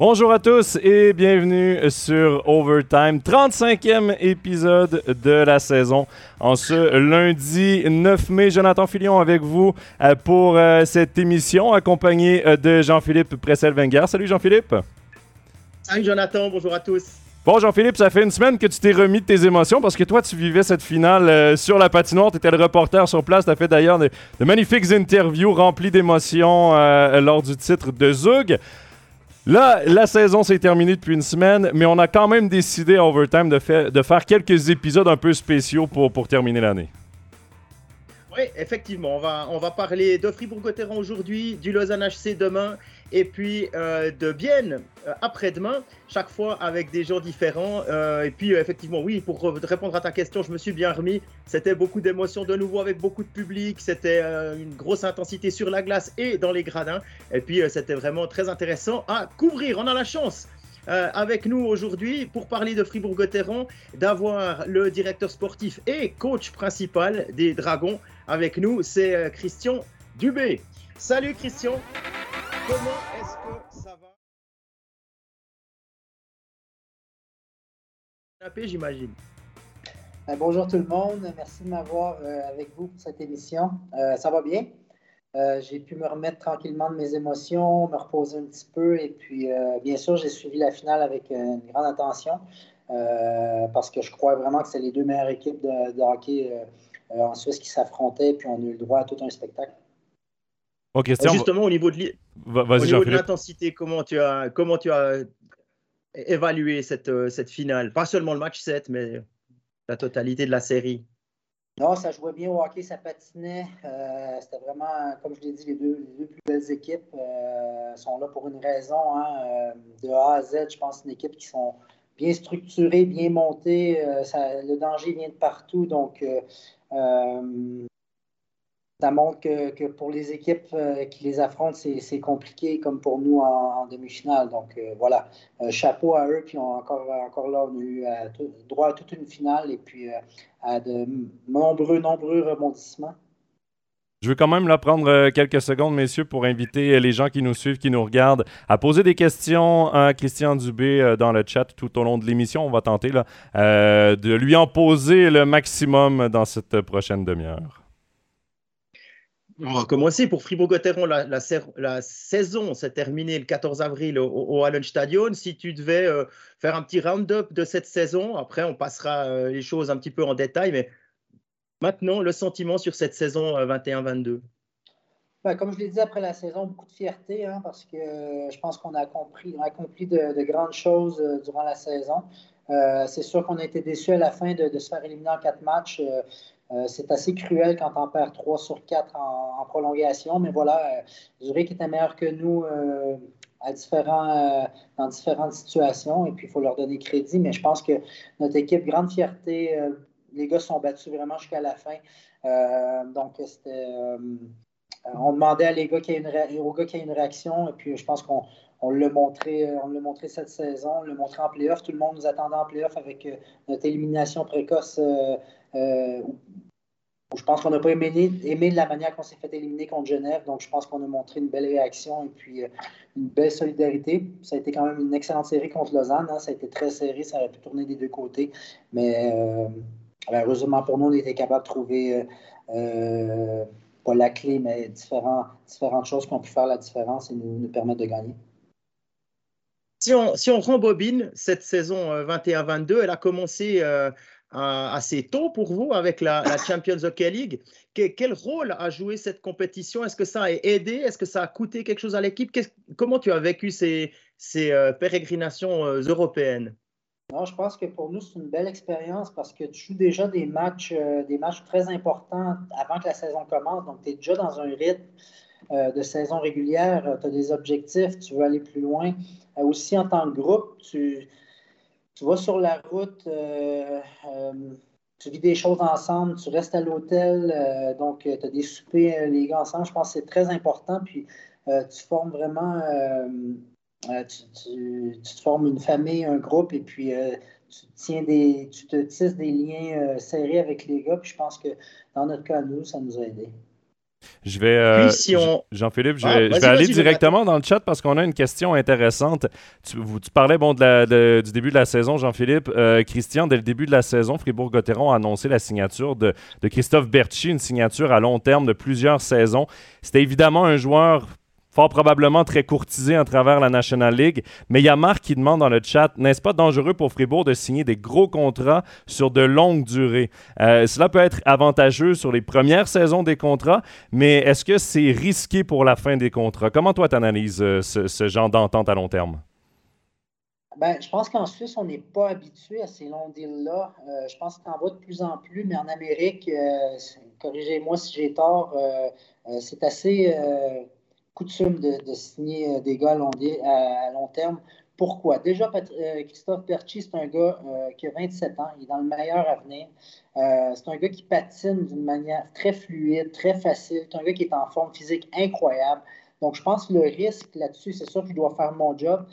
Bonjour à tous et bienvenue sur Overtime, 35e épisode de la saison. En ce lundi 9 mai, Jonathan Filion avec vous euh, pour euh, cette émission, accompagné euh, de Jean-Philippe Pressel-Wenger. Salut Jean-Philippe. Salut Jonathan, bonjour à tous. Bon, Jean-Philippe, ça fait une semaine que tu t'es remis de tes émotions parce que toi, tu vivais cette finale sur la patinoire. Tu étais le reporter sur place. Tu as fait d'ailleurs de, magnifiques interviews remplies d'émotions lors du titre de Zug. Là, la saison s'est terminée depuis une semaine, mais on a quand même décidé à Overtime de, faire quelques épisodes un peu spéciaux pour terminer l'année. Oui, effectivement, on va, on va parler de Fribourg-Gotteron aujourd'hui, du Lausanne HC demain et puis euh, de Bienne euh, après-demain, chaque fois avec des gens différents. Euh, et puis effectivement, oui, pour répondre à ta question, je me suis bien remis. C'était beaucoup d'émotions de nouveau avec beaucoup de public. C'était une grosse intensité sur la glace et dans les gradins. Et puis c'était vraiment très intéressant à couvrir. On a la chance avec nous aujourd'hui pour parler de Fribourg-Gotteron, d'avoir le directeur sportif et coach principal des Dragons avec nous, c'est Christian Dubé. Salut Christian Comment est-ce que ça va? J'imagine. Euh, bonjour tout le monde, merci de m'avoir euh, avec vous pour cette émission. Euh, ça va bien? j'ai pu me remettre tranquillement de mes émotions, me reposer un petit peu et puis bien sûr j'ai suivi la finale avec une grande attention parce que je crois vraiment que c'est les deux meilleures équipes de, hockey en Suisse qui s'affrontaient puis on a eu le droit à tout un spectacle. Justement, au niveau de l'intensité, comment tu as, comment tu as évalué cette, euh, cette finale? Pas seulement le match 7, mais la totalité de la série. Non, ça jouait bien au hockey, ça patinait. Euh, c'était vraiment, comme je l'ai dit, les deux, les deux, plus belles équipes euh, sont là pour une raison. Hein, de A à Z, je pense, une équipe qui sont bien structurées, bien montées. le danger vient de partout. Donc, ça montre que, pour les équipes euh, qui les affrontent, c'est compliqué comme pour nous en, demi-finale. Donc euh, voilà, euh, chapeau à eux. Puis encore, encore là, on a eu droit à toute une finale et puis à de nombreux, nombreux rebondissements. Je veux quand même là, prendre quelques secondes, messieurs, pour inviter les gens qui nous suivent, qui nous regardent, à poser des questions à Christian Dubé dans le chat tout au long de l'émission. On va tenter de lui en poser le maximum dans cette prochaine demi-heure. On va commencer pour Fribourg-Gotteron. La, saison s'est terminée le 14 avril au, au Hallenstadion. Si tu devais euh, faire un petit round-up de cette saison, après on passera euh, les choses un petit peu en détail, mais maintenant le sentiment sur cette saison 21-22. Euh, ben, comme je l'ai dit après la saison, beaucoup de fierté hein, parce que je pense qu'on a accompli, accompli de, grandes choses durant la saison. c'est sûr qu'on a été déçus à la fin de, se faire éliminer en quatre matchs. Euh, c'est assez cruel quand on perd 3 sur 4 en, prolongation, mais voilà, euh, Zurich était meilleur que nous euh, à différents, dans différentes situations, et puis il faut leur donner crédit, mais je pense que notre équipe, grande fierté, les gars sont battus vraiment jusqu'à la fin. donc, c'était. on demandait à les gars qui une aux gars une réaction, et puis je pense qu'on on l'a montré, cette saison, on l'a montré en playoff. Tout le monde nous attendait en playoff avec notre élimination précoce euh, je pense qu'on n'a pas aimé, aimé, de la manière qu'on s'est fait éliminer contre Genève. Donc, je pense qu'on a montré une belle réaction et puis euh, une belle solidarité. Ça a été quand même une excellente série contre Lausanne. Hein. Ça a été très serré. Ça aurait pu tourner des deux côtés. Mais euh, heureusement pour nous, on était capable de trouver, pas la clé, mais différentes choses qui ont pu faire la différence et nous, permettre de gagner. Si on, si on rembobine cette saison 21-22, elle a commencé assez tôt pour vous avec la, Champions Hockey League. quel rôle a joué cette compétition? Est-ce que ça a aidé? Est-ce que ça a coûté quelque chose à l'équipe? Comment tu as vécu ces, euh, pérégrinations euh, européennes? Non, je pense que pour nous, c'est une belle expérience parce que tu joues déjà des matchs, euh, des matchs très importants avant que la saison commence. Donc, tu es déjà dans un rythme de saison régulière. Tu as des objectifs, tu veux aller plus loin. aussi, en tant que groupe, tu, tu vas sur la route, euh, euh, tu vis des choses ensemble, tu restes à l'hôtel, euh, donc tu as des soupers, les gars, ensemble. Je pense que c'est très important. Puis tu formes vraiment, tu, te formes une famille, un groupe, et puis tu, tiens des, tu te tisses des liens serrés avec les gars. Puis je pense que dans notre cas, nous, ça nous a aidés. Je vais, euh, Jean-Philippe, je, ah, vais, aller directement dans le chat parce qu'on a une question intéressante. Tu, tu parlais bon, de du début de la saison, Jean-Philippe. Euh, Christian, dès le début de la saison, Fribourg-Gotteron a annoncé la signature de, de Christophe Berchi, une signature à long terme de plusieurs saisons. C'était évidemment un joueur fort probablement très courtisé à travers la National League. Mais il y a Marc qui demande dans le chat, n'est-ce pas dangereux pour Fribourg de signer des gros contrats sur de longues durées? Euh, cela peut être avantageux sur les premières saisons des contrats, mais est-ce que c'est risqué pour la fin des contrats? Comment toi, tu analyses euh, ce, genre d'entente à long terme? Ben, je pense qu'en Suisse, on n'est pas habitué à ces longs deals-là. Euh, je pense qu'on en voit de plus en plus, mais en Amérique, corrigez-moi si j'ai tort, c'est assez coutume de, signer euh, des gars à long, terme. Pourquoi? Déjà, euh, Christophe Perchi, c'est un gars euh, qui a 27 ans, il est dans le meilleur avenir. c'est un gars qui patine d'une manière très fluide, très facile. C'est un gars qui est en forme physique incroyable. Donc, je pense que le risque là-dessus, c'est sûr que je dois faire mon job,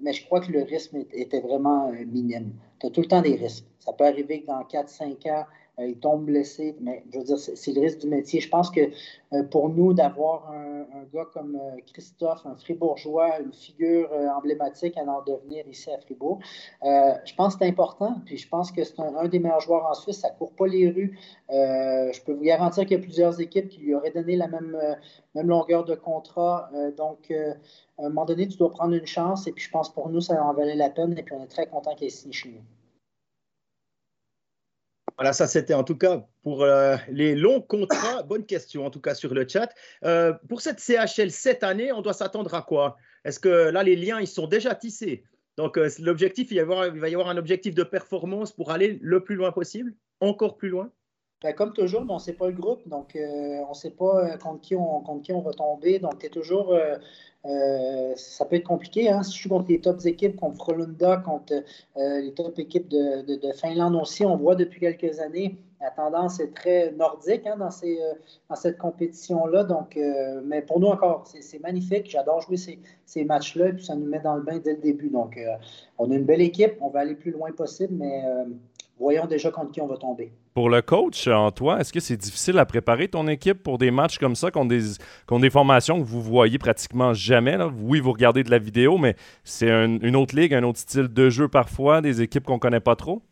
mais je crois que le risque était vraiment minime. Tu as tout le temps des risques. Ça peut arriver que dans 4-5 ans, il tombe blessé, mais je veux dire, c'est le risque du métier. Je pense que euh, pour nous, d'avoir un, gars comme euh, Christophe, un fribourgeois, une figure emblématique à en devenir ici à Fribourg, je pense que c'est important. Puis je pense que c'est un, des meilleurs joueurs en Suisse. Ça ne court pas les rues. je peux vous garantir qu'il y a plusieurs équipes qui lui auraient donné la même, même longueur de contrat. donc, à un moment donné, tu dois prendre une chance. Et puis je pense pour nous, ça en valait la peine. Et puis on est très content qu'il ait signé chez nous. Voilà, ça c'était en tout cas pour euh, les longs contrats. Bonne question en tout cas sur le chat. Euh, pour cette CHL cette année, on doit s'attendre à quoi? Est-ce que là les liens ils sont déjà tissés? Donc euh, l'objectif, il, il, va y avoir un objectif de performance pour aller le plus loin possible, encore plus loin? Ben, comme toujours, on ne sait pas le groupe, donc on ne sait pas contre qui on, contre qui on va tomber. Donc, tu toujours euh, ça peut être compliqué. Hein? Si je suis contre les top équipes, contre Frolunda, contre euh, les top équipes de, Finlande aussi, on voit depuis quelques années, la tendance est très nordique hein, dans, euh, cette compétition-là. Donc, mais pour nous encore, c'est magnifique. J'adore jouer ces, ces matchs-là et puis ça nous met dans le bain dès le début. Donc, on a une belle équipe. On va aller plus loin possible, mais voyons déjà contre qui on va tomber. Pour le coach, Antoine, est-ce que c'est difficile à préparer ton équipe pour des matchs comme ça, contre des, des formations que vous voyez pratiquement jamais? Oui, vous regardez de la vidéo, mais c'est une autre ligue, un autre style de jeu parfois, des équipes qu'on ne connaît pas trop?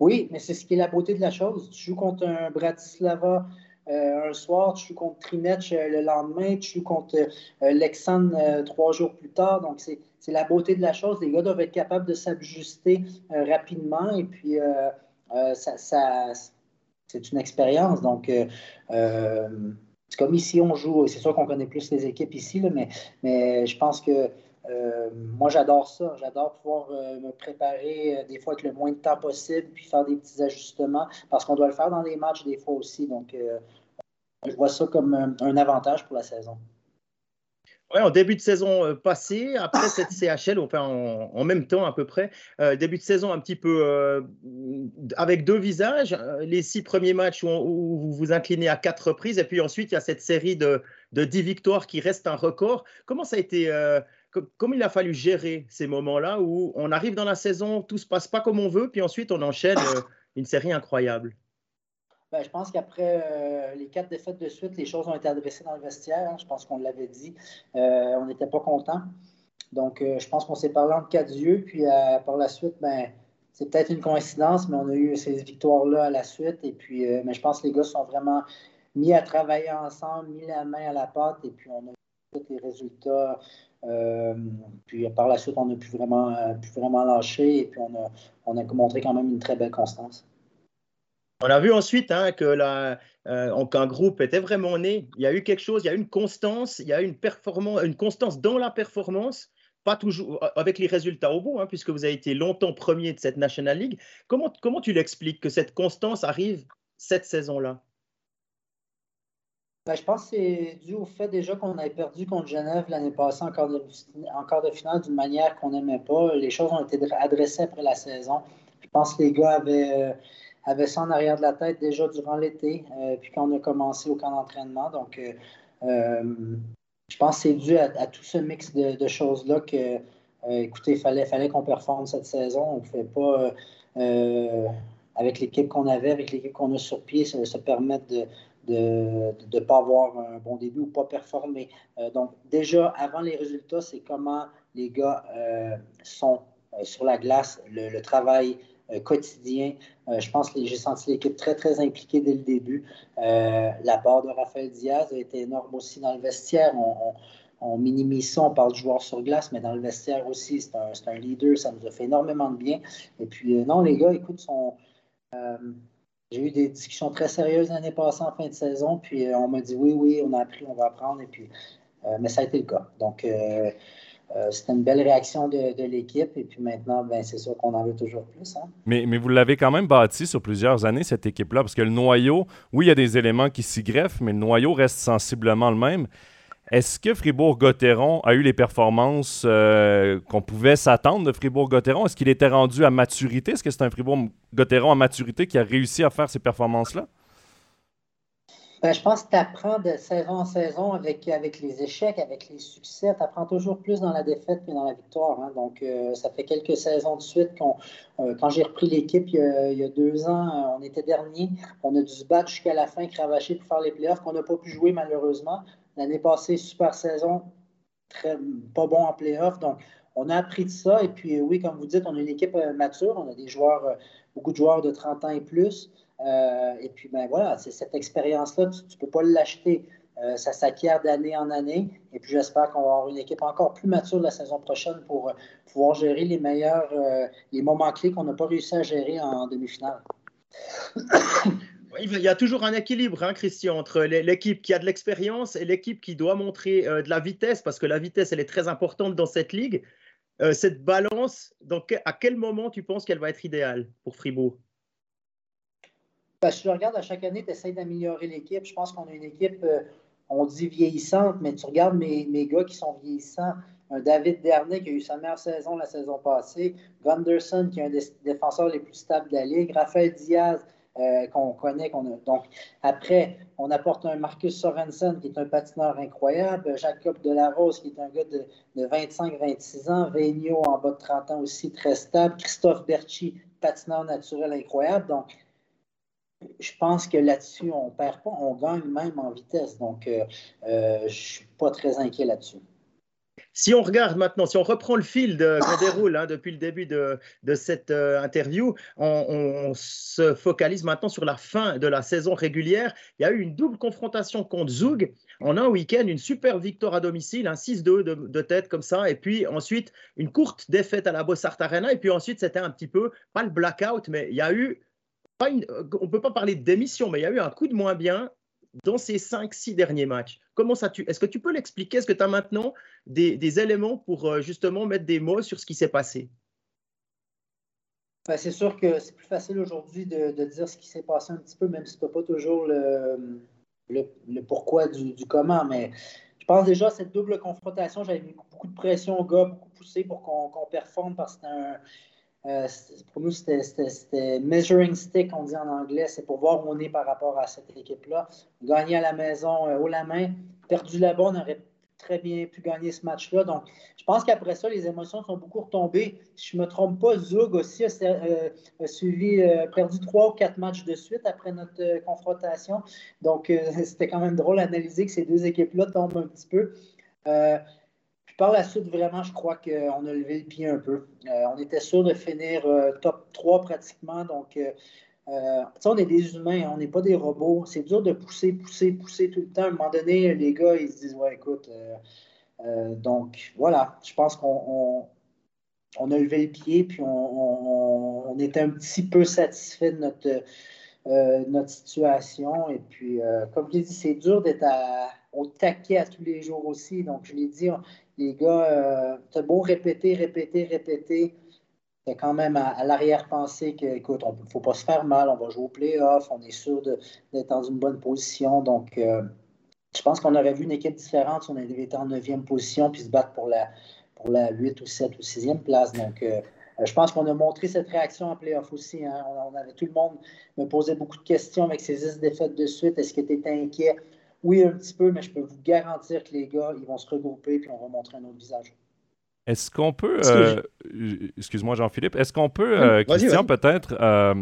Oui, mais c'est ce qui est la beauté de la chose. Tu joues contre un Bratislava euh, un soir, tu joues contre Trinech euh, le lendemain, tu joues contre euh, Lexan trois jours plus tard. Donc, c'est la beauté de la chose. Les gars doivent être capables de s'ajuster rapidement et puis ça, c'est une expérience. Donc, c'est comme ici, on joue. C'est sûr qu'on connaît plus les équipes ici, mais, mais je pense que moi, j'adore ça. J'adore pouvoir me préparer des fois avec le moins de temps possible, puis faire des petits ajustements, parce qu'on doit le faire dans les matchs des fois aussi. Donc, je vois ça comme un, avantage pour la saison. Ouais, en début de saison euh, passée, après cette CHL, enfin en, même temps à peu près, euh, début de saison un petit peu euh, avec deux visages, les six premiers matchs où, vous vous inclinez à quatre reprises, et puis ensuite il y a cette série de, de dix victoires qui reste un record. Comment ça a été Comment il a fallu gérer ces moments-là où on arrive dans la saison, tout se passe pas comme on veut, puis ensuite on enchaîne une série incroyable? Ben, je pense qu'après euh, les quatre défaites de suite, les choses ont été adressées dans le vestiaire. Hein. Je pense qu'on l'avait dit. Euh, on n'était pas content. Donc, euh, je pense qu'on s'est parlé en quatre yeux. Puis, par la suite, ben, c'est peut-être une coïncidence, mais on a eu ces victoires-là à la suite. Et puis, mais je pense que les gars sont vraiment mis à travailler ensemble, mis la main à la pâte. Et puis, on a eu tous les résultats. puis, par la suite, on a pu vraiment, pu vraiment lâcher. Et puis, on a, on a montré quand même une très belle constance. On a vu ensuite hein, que euh, qu'un groupe était vraiment né. Il y a eu quelque chose, il y a eu une constance, il y a une, performance, une constance dans la performance, pas toujours euh, avec les résultats au bout, hein, puisque vous avez été longtemps premier de cette National League. Comment, comment tu l'expliques que cette constance arrive cette saison-là? Ben, je pense que c'est dû au fait déjà qu'on avait perdu contre Genève l'année passée en quart de, de finale d'une manière qu'on n'aimait pas. Les choses ont été adressées après la saison. Je pense que les gars avaient, euh, avait ça en arrière de la tête déjà durant l'été, euh, puis quand on a commencé au camp d'entraînement. Donc, euh, euh, je pense que c'est dû à, tout ce mix de, choses-là que, écoutez, il fallait, fallait qu'on performe cette saison. On ne pouvait pas, avec l'équipe qu'on avait, avec l'équipe qu'on a sur pied, se, permettre de ne pas avoir un bon début ou pas performer. donc, déjà, avant les résultats, c'est comment les gars sont sur la glace, le, travail quotidien. je pense que j'ai senti l'équipe très, très impliquée dès le début. la part de Raphaël Diaz a été énorme aussi dans le vestiaire. On, minimise ça, on parle de joueur sur glace, mais dans le vestiaire aussi, c'est un, leader, ça nous a fait énormément de bien. Et puis, euh, non, les gars, écoute, euh, j'ai eu des discussions très sérieuses l'année passée en fin de saison, puis euh, on m'a dit oui, oui, on a appris, on va apprendre, et puis, mais ça a été le cas. Donc, c'était une belle réaction de, l'équipe. Et puis maintenant, ben, c'est sûr qu'on en veut toujours plus. Hein. Mais, mais, vous l'avez quand même bâti sur plusieurs années, cette équipe-là, parce que le noyau, oui, il y a des éléments qui s'y greffent, mais le noyau reste sensiblement le même. Est-ce que Fribourg-Gotteron a eu les performances euh, qu'on pouvait s'attendre de Fribourg-Gotteron? Est-ce qu'il était rendu à maturité? Est-ce que c'est un Fribourg-Gotteron à maturité qui a réussi à faire ces performances-là? Ben, je pense que tu apprends de saison en saison avec, avec les échecs, avec les succès. Tu apprends toujours plus dans la défaite que dans la victoire. Hein. Donc, euh, ça fait quelques saisons de suite qu'on, euh, quand j'ai repris l'équipe il, y a deux ans, on était dernier. On a dû se battre jusqu'à la fin, cravacher pour faire les playoffs, qu'on n'a pas pu jouer malheureusement. L'année passée, super saison, très, pas bon en playoff. Donc, on a appris de ça. Et puis, oui, comme vous dites, on a une équipe euh, mature. On a des joueurs, euh, beaucoup de joueurs de 30 ans et plus. Euh, et puis, ben voilà, c'est cette expérience-là, tu ne peux pas l'acheter. ça s'acquiert d'année en année. Et puis, j'espère qu'on va avoir une équipe encore plus mature la saison prochaine pour pouvoir gérer les meilleurs, les moments clés qu'on n'a pas réussi à gérer en demi-finale. Il y a toujours un équilibre, hein, Christian, entre l'équipe qui a de l'expérience et l'équipe qui doit montrer euh, de la vitesse, parce que la vitesse, elle est très importante dans cette ligue. Euh, cette balance, donc, à quel moment tu penses qu'elle va être idéale pour Fribourg? Ben, Je regarde à chaque année, tu essaies d'améliorer l'équipe. Je pense qu'on a une équipe, euh, on dit vieillissante, mais tu regardes mes, gars qui sont vieillissants. David Dernay qui a eu sa meilleure saison la saison passée, Gunderson qui est un des défenseurs les plus stables de la ligue, Raphaël Diaz euh, qu'on connaît. Qu'on a. Donc, après, on apporte un Marcus Sorensen, qui est un patineur incroyable, Jacob Delarose, qui est un gars de, 25-26 ans, Vigno, en bas de 30 ans aussi, très stable, Christophe Berchi, patineur naturel incroyable. Donc, je pense que là-dessus, on ne perd pas, on gagne même en vitesse. Donc, euh, euh, je ne suis pas très inquiet là-dessus. Si on regarde maintenant, si on reprend le fil qu'on déroule hein, depuis le début de, cette euh, interview, on, se focalise maintenant sur la fin de la saison régulière. Il y a eu une double confrontation contre Zug en un week-end, une super victoire à domicile, un 6-2 de, tête comme ça, et puis ensuite une courte défaite à la Bossart Arena, et puis ensuite c'était un petit peu, pas le blackout, mais il y a eu, pas une, on ne peut pas parler de démission, mais il y a eu un coup de moins bien dans ces 5-6 derniers matchs. Comment ça tu Est-ce que tu peux l'expliquer? Est-ce que tu as maintenant des, éléments pour euh, justement mettre des mots sur ce qui s'est passé? Ben, c'est sûr que c'est plus facile aujourd'hui de, dire ce qui s'est passé un petit peu, même si tu n'as pas toujours le, pourquoi du, comment. Mais je pense déjà à cette double confrontation, j'avais mis beaucoup de pression au gars, beaucoup poussé pour qu'on performe parce que c'est un euh, pour nous, c'était measuring stick, on dit en anglais. C'est pour voir où on est par rapport à cette équipe-là. Gagner à la maison euh, haut la main, perdu bonne, on aurait très bien pu gagner ce match-là. Donc, je pense qu'après ça, les émotions sont beaucoup retombées. Si je ne me trompe pas, Zug aussi a, euh, suivi, perdu trois ou quatre matchs de suite après notre confrontation. Donc, c'était quand même drôle d'analyser que ces deux équipes-là tombent un petit peu par la suite, vraiment, je crois qu'on a levé le pied un peu. Euh, on était sûr de finir euh, top 3 pratiquement. Donc, euh, on est des humains, on n'est pas des robots. C'est dur de pousser, pousser, pousser tout le temps. À un moment donné, les gars, ils se disent Ouais, écoute. donc, voilà, je pense qu'on on, a levé le pied, puis on, on, était un petit peu satisfait de notre, notre situation. Et puis, comme je l'ai dit, c'est dur d'être au taquet à tous les jours aussi. Donc, je l'ai dit, les gars, euh, t'as beau répéter, répéter, répéter, c'est quand même à, l'arrière-pensée que, écoute, ne faut pas se faire mal, on va jouer au playoff, on est sûr d'être dans une bonne position. Donc, euh, je pense qu'on aurait vu une équipe différente si on avait été en neuvième position puis se battre pour la, pour la 8 ou 7 ou 6e place. Donc, euh, je pense qu'on a montré cette réaction en playoff aussi. Hein. On, avait, tout le monde me posait beaucoup de questions avec ces 10 défaites de suite. Est-ce que tu étais inquiet? Oui, un petit peu, mais je peux vous garantir que les gars, ils vont se regrouper puis on va montrer un autre visage. Est-ce qu'on peut, euh, excuse-moi Jean-Philippe, est-ce qu'on peut, euh, Christian, peut-être euh,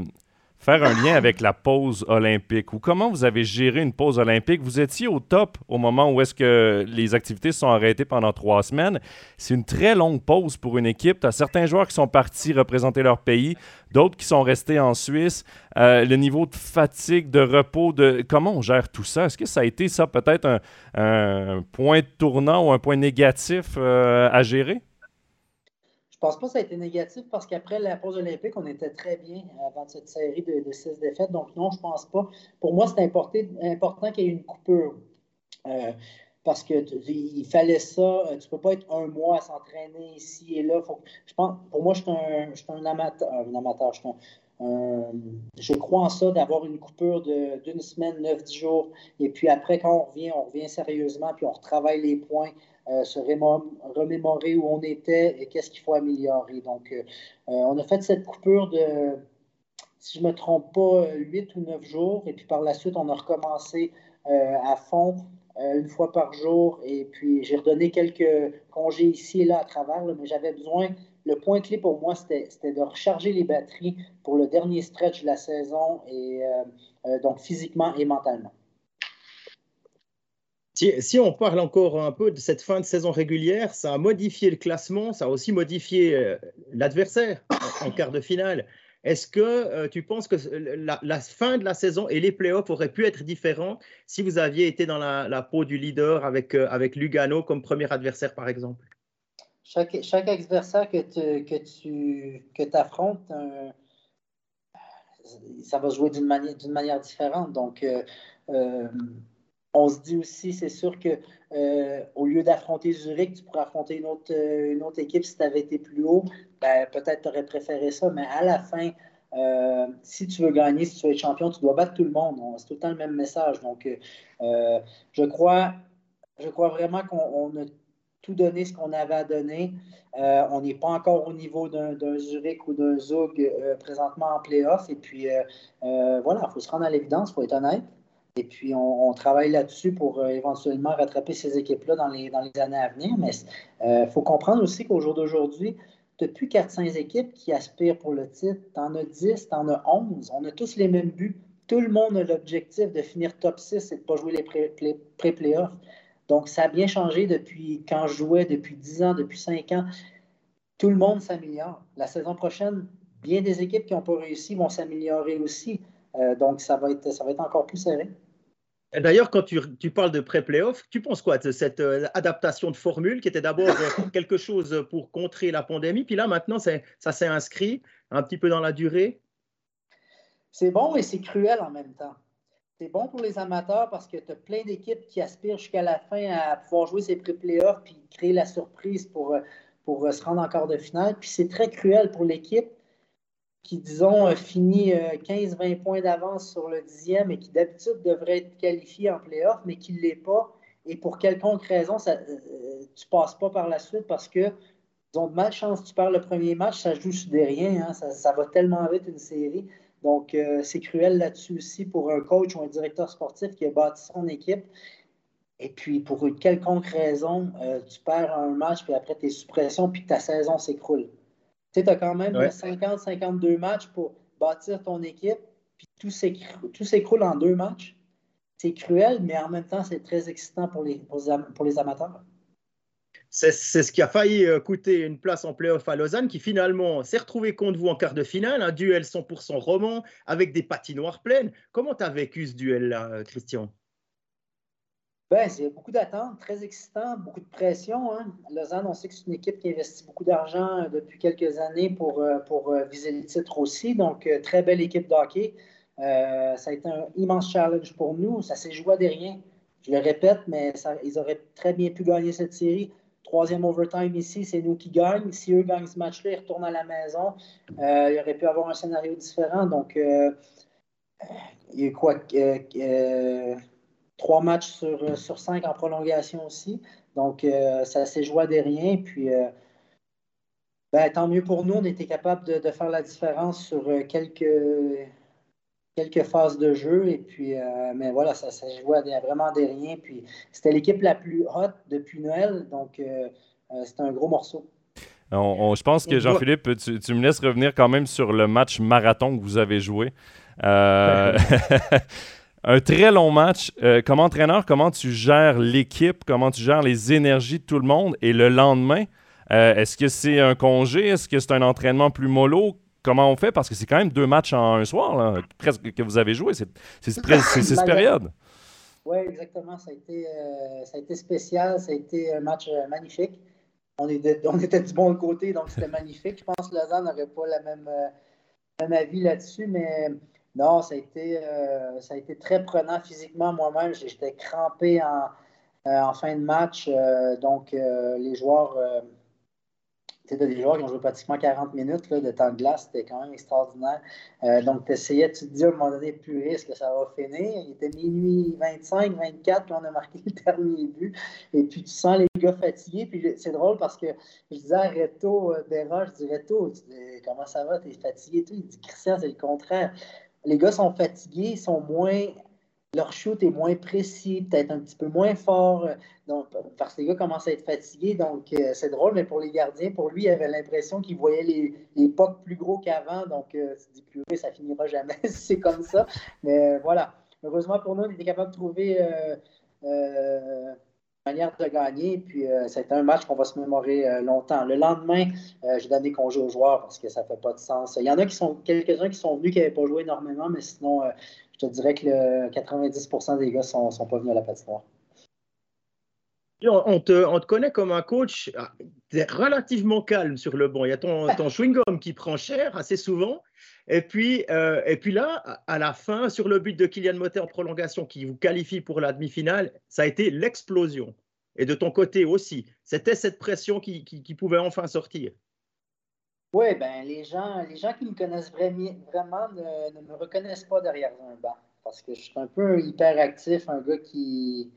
faire un lien avec la pause olympique ou comment vous avez géré une pause olympique? Vous étiez au top au moment où est-ce que les activités sont arrêtées pendant trois semaines. C'est une très longue pause pour une équipe. Tu as certains joueurs qui sont partis représenter leur pays, d'autres qui sont restés en Suisse. Euh, le niveau de fatigue, de repos, de comment on gère tout ça? Est-ce que ça a été ça peut-être un, point tournant ou un point négatif euh, à gérer? Je pense pas que ça a été négatif parce qu'après la pause olympique, on était très bien avant cette série de, six défaites. Donc non, je pense pas. Pour moi, c'est important, qu'il y ait une coupure. Euh, parce qu'il fallait ça. Euh, tu ne peux pas être un mois à s'entraîner ici et là. je pense, pour moi, je suis un, amateur. Un amateur je crois en ça d'avoir une coupure d'une semaine, neuf, dix jours. Et puis après, quand on revient, on revient sérieusement, puis on retravaille les points. Euh, se remémorer où on était et qu'est-ce qu'il faut améliorer. Donc, euh, euh, on a fait cette coupure de, si je ne me trompe pas, huit ou neuf jours. Et puis par la suite, on a recommencé à fond une fois par jour. Et puis, j'ai redonné quelques congés ici et là à travers, mais j'avais besoin. Le point clé pour moi, c'était de recharger les batteries pour le dernier stretch de la saison, et donc physiquement et mentalement. Si, on parle encore un peu de cette fin de saison régulière, ça a modifié le classement, ça a aussi modifié euh, l'adversaire en, quart de finale. Est-ce que euh, tu penses que la, fin de la saison et les playoffs auraient pu être différents si vous aviez été dans la, peau du leader avec, euh, avec Lugano comme premier adversaire, par exemple? Chaque, adversaire que, que tu que affrontes, ça va jouer d'une manière différente. Donc, on se dit aussi, c'est sûr que euh, au lieu d'affronter Zurich, tu pourrais affronter une autre, euh, équipe si tu avais été plus haut. Ben, peut-être tu aurais préféré ça, mais à la fin, euh, si tu veux gagner, si tu veux être champion, tu dois battre tout le monde. C'est tout le temps le même message. Donc, je, crois, je crois vraiment qu'on a tout donné ce qu'on avait à donner. on n'est pas encore au niveau d'un Zurich ou d'un Zug présentement en playoff. Et puis, voilà, il faut se rendre à l'évidence, il faut être honnête. Et puis, on, travaille là-dessus pour euh, éventuellement rattraper ces équipes-là dans les, dans les années à venir. Mais il euh, faut comprendre aussi qu'au jour d'aujourd'hui, plus 400 équipes qui aspirent pour le titre. Tu en as 10, tu en as 11. On a tous les mêmes buts. Tout le monde a l'objectif de finir top 6 et de ne pas jouer les pré-playoffs. Donc, ça a bien changé depuis quand je jouais, depuis 10 ans, depuis 5 ans. Tout le monde s'améliore. La saison prochaine, bien des équipes qui n'ont pas réussi vont s'améliorer aussi. Euh, donc, ça va, être, ça va être encore plus serré. D'ailleurs, quand tu, parles de pré-playoff, tu penses quoi de cette euh, adaptation de formule qui était d'abord euh, quelque chose pour contrer la pandémie, puis là maintenant ça s'est inscrit un petit peu dans la durée? C'est bon et c'est cruel en même temps. C'est bon pour les amateurs parce que tu as plein d'équipes qui aspirent jusqu'à la fin à pouvoir jouer ces pré-playoffs puis créer la surprise pour, pour se rendre en quart de finale. Puis c'est très cruel pour l'équipe qui, disons, finit 15-20 euh, points d'avance sur le dixième et qui d'habitude devrait être qualifié en playoff, mais qui ne l'est pas. Et pour quelconque raison, ça, euh, tu ne passes pas par la suite parce que ils ont de malchance. Tu perds le premier match, ça joue sur des riens. Hein, ça, va tellement vite une série. Donc, euh, c'est cruel là-dessus aussi pour un coach ou un directeur sportif qui a bâti son équipe. Et puis, pour une quelconque raison, tu perds un match, puis après, tu es sous puis ta saison s'écroule. Tu as quand même 50-52 matchs pour bâtir ton équipe, puis tout s'écroule en deux matchs. C'est cruel, mais en même temps, c'est très excitant pour les, pour les amateurs. C'est ce qui a failli euh, coûter une place en playoff à Lausanne, qui finalement s'est retrouvé contre vous en quart de finale, un duel 100% roman avec des patinoires pleines. Comment tu as vécu ce duel-là, Christian? Ben, c'est beaucoup d'attentes, très excitant, beaucoup de pression. Hein. Lausanne, on sait que c'est une équipe qui investit beaucoup d'argent euh, depuis quelques années pour, euh, euh, viser le titre aussi. Donc, très belle équipe de hockey. ça a été un immense challenge pour nous. Ça s'est joué à des rien. Je le répète, mais ils auraient très bien pu gagner cette série. Troisième overtime ici, c'est nous qui gagnent. Si eux gagnent ce match-là, ils retournent à la maison. il aurait pu avoir un scénario différent. Donc, il y a quoi? Trois matchs sur, euh, sur cinq en prolongation aussi. Donc, euh, ça s'est joué à des riens. Puis, euh, ben, tant mieux pour nous, on était capable de, faire la différence sur quelques, quelques phases de jeu. Et puis, mais voilà, ça s'est joué à vraiment des riens. Puis, c'était l'équipe la plus haute depuis Noël. Donc, c'était un gros morceau. je pense que Jean-Philippe, tu, tu, me laisses revenir quand même sur le match marathon que vous avez joué. Euh, un très long match. Euh, comme entraîneur, comment tu gères l'équipe, comment tu gères les énergies de tout le monde? Et le lendemain, euh, est-ce que c'est un congé, est-ce que c'est un entraînement plus mollo? Comment on fait? Parce que c'est quand même deux matchs en un soir, presque que vous avez joué. C'est six périodes. Oui, exactement. Ça a, été, ça a été spécial. Ça a été un match magnifique. On était, on était du bon côté, donc c'était magnifique. Je pense que Lausanne n'aurait pas la même, même avis là-dessus, mais non, ça a été, euh, ça a été très prenant physiquement moi-même. J'étais crampé en, euh, en, fin de match. Euh, donc, les joueurs, c'était des joueurs qui ont joué pratiquement 40 minutes de temps de glace. C'était quand même extraordinaire. donc, tu essayais, tu te dis à un moment donné, plus risque, ça va finir? Il était minuit 25, 24, puis on a marqué le dernier but. Et puis, tu sens les gars fatigués. Puis, c'est drôle parce que je disais à Reto, Béra, je dis Reto, comment ça va? Tu es fatigué? Tout. Il dit Christian, c'est le contraire les gars sont fatigués, ils sont moins. Leur shoot est moins précis, peut-être un petit peu moins fort. Donc, parce que les gars commencent à être fatigués. Donc, euh, c'est drôle, mais pour les gardiens, pour lui, il avait l'impression qu'il voyait les, les plus gros qu'avant. Donc, euh, tu dis plus, ça finira jamais si c'est comme ça. Mais voilà. Heureusement pour nous, on était capable de trouver. Euh, manière de gagner. Puis euh, c'est un match qu'on va se mémorer euh, longtemps. Le lendemain, euh, j'ai donné congé aux joueurs parce que ça ne fait pas de sens. Il y en a qui sont quelques-uns qui sont venus qui n'avaient pas joué énormément, mais sinon, je te dirais que le 90% des gars ne sont, sont, pas venus à la patinoire. On te, on te, connaît comme un coach relativement calme sur le banc. Il y a ton, ton chewing-gum qui prend cher assez souvent. Et puis, et puis là, à la fin, sur le but de Kylian Motet en prolongation qui vous qualifie pour la demi-finale, ça a été l'explosion et de ton côté aussi. C'était cette pression qui, qui, pouvait enfin sortir. Oui, ben les gens, les gens qui me connaissent vraiment, vraiment ne, me reconnaissent pas derrière un banc. Parce que je suis un peu hyper actif, un gars qui,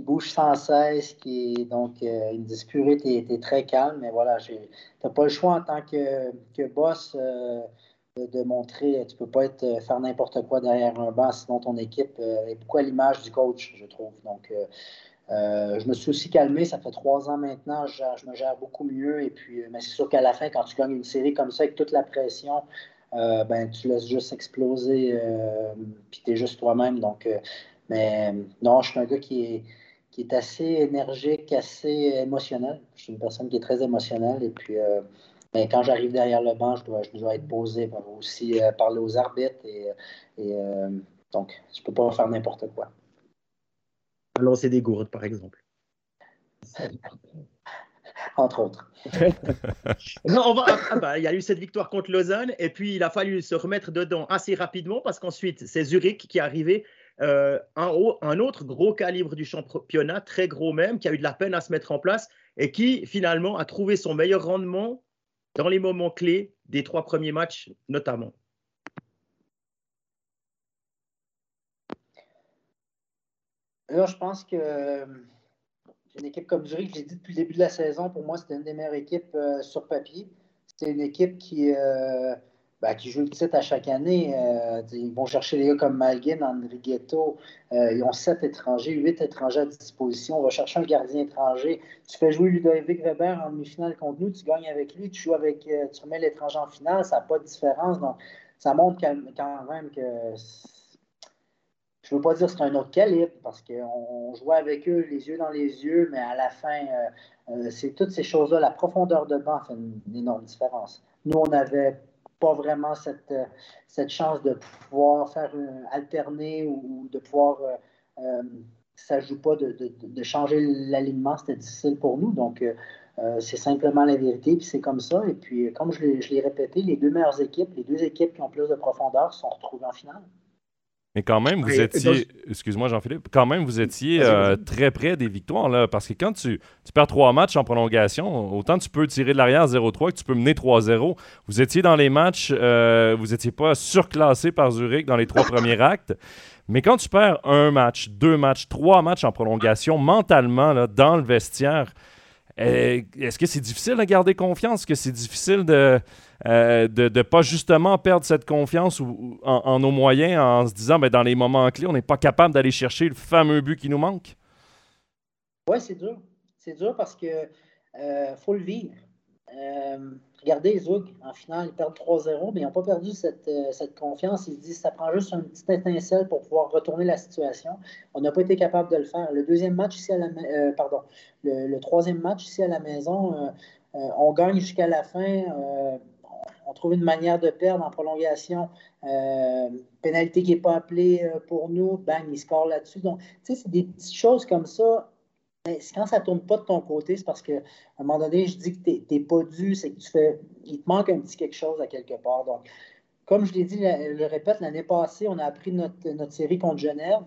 bouge sans cesse, qui donc euh, il me dit Curé, tu es, très calme, mais voilà, tu n'as pas le choix en tant que, que boss euh, de, montrer, tu peux pas être, euh, faire n'importe quoi derrière un banc, sinon ton équipe est beaucoup à l'image du coach, je trouve. Donc euh, je me suis aussi calmé, ça fait trois ans maintenant, je, me gère beaucoup mieux. Et puis, euh, mais c'est sûr qu'à la fin, quand tu gagnes une série comme ça avec toute la pression, euh, ben, tu laisses juste exploser, puis tu es juste toi-même. Donc, mais non, je suis un gars qui est, qui est assez énergique, assez émotionnel. Je suis une personne qui est très émotionnelle. Et puis, mais quand j'arrive derrière le banc, je dois, je dois être posé, aussi parler aux arbitres. Et, et donc, je ne peux pas faire n'importe quoi lancer des gourdes, par exemple. Entre autres. non, on va, ah bah, il y a eu cette victoire contre Lausanne et puis il a fallu se remettre dedans assez rapidement parce qu'ensuite c'est Zurich qui est arrivé, euh, un, autre gros calibre du championnat, très gros même, qui a eu de la peine à se mettre en place et qui finalement a trouvé son meilleur rendement dans les moments clés des trois premiers matchs notamment. Là, je pense que euh, une équipe comme Zurich, j'ai dit depuis le début de la saison, pour moi, c'était une des meilleures équipes euh, sur papier. C'est une équipe qui, ben, qui joue le titre à chaque année. ils vont chercher des gars comme Malguin, André Ghetto. ils ont sept étrangers, huit étrangers à disposition. On va chercher un gardien étranger. Tu fais jouer Ludovic Weber en demi-finale contre nous, tu gagnes avec lui, tu joues avec, tu remets l'étranger en finale, ça n'a pas de différence. Donc, ça montre quand même que je ne veux pas dire que c'est un autre calibre parce qu'on jouait avec eux les yeux dans les yeux, mais à la fin, euh, euh, c'est toutes ces choses-là. La profondeur de banc fait une, énorme différence. Nous, on n'avait pas vraiment cette, euh, cette chance de pouvoir faire alterner ou, de pouvoir. ça ne joue pas de, de, changer l'alignement, c'était difficile pour nous. Donc, c'est simplement la vérité, puis c'est comme ça. Et puis, comme je l'ai répété, les deux meilleures équipes, les deux équipes qui ont plus de profondeur sont retrouvées en finale. Mais quand même, vous étiez, excuse-moi Jean-Philippe, quand même, vous étiez euh, très près des victoires, là, parce que quand tu, tu, perds trois matchs en prolongation, autant tu peux tirer de l'arrière 0-3 que tu peux mener 3-0. Vous étiez dans les matchs, euh, vous n'étiez pas surclassé par Zurich dans les trois premiers actes. Mais quand tu perds un match, deux matchs, trois matchs en prolongation, mentalement, là, dans le vestiaire, eh, est-ce que c'est difficile de garder confiance? Est-ce que c'est difficile de euh, de ne pas justement perdre cette confiance en, nos moyens en se disant ben, dans les moments clés, on n'est pas capable d'aller chercher le fameux but qui nous manque? Oui, c'est dur. C'est dur parce que euh, faut le vivre. Euh, regardez Zug, en finale, ils perdent 3-0, mais ils n'ont pas perdu cette, cette, confiance. Ils se disent ça prend juste une petite étincelle pour pouvoir retourner la situation. On n'a pas été capable de le faire. Le deuxième match ici à la pardon, le, troisième match ici à la maison, on gagne jusqu'à la fin on trouve une manière de perdre en prolongation. Euh, pénalité qui n'est pas appelée euh, pour nous, bang, il score là-dessus. Donc, tu sais, c'est des petites choses comme ça. Mais quand ça ne tourne pas de ton côté, c'est parce qu'à un moment donné, je dis que tu n'es pas dû, c'est que tu fais. Il te manque un petit quelque chose à quelque part. Donc, comme je l'ai dit, je le répète, l'année passée, on a appris notre, notre série contre Genève.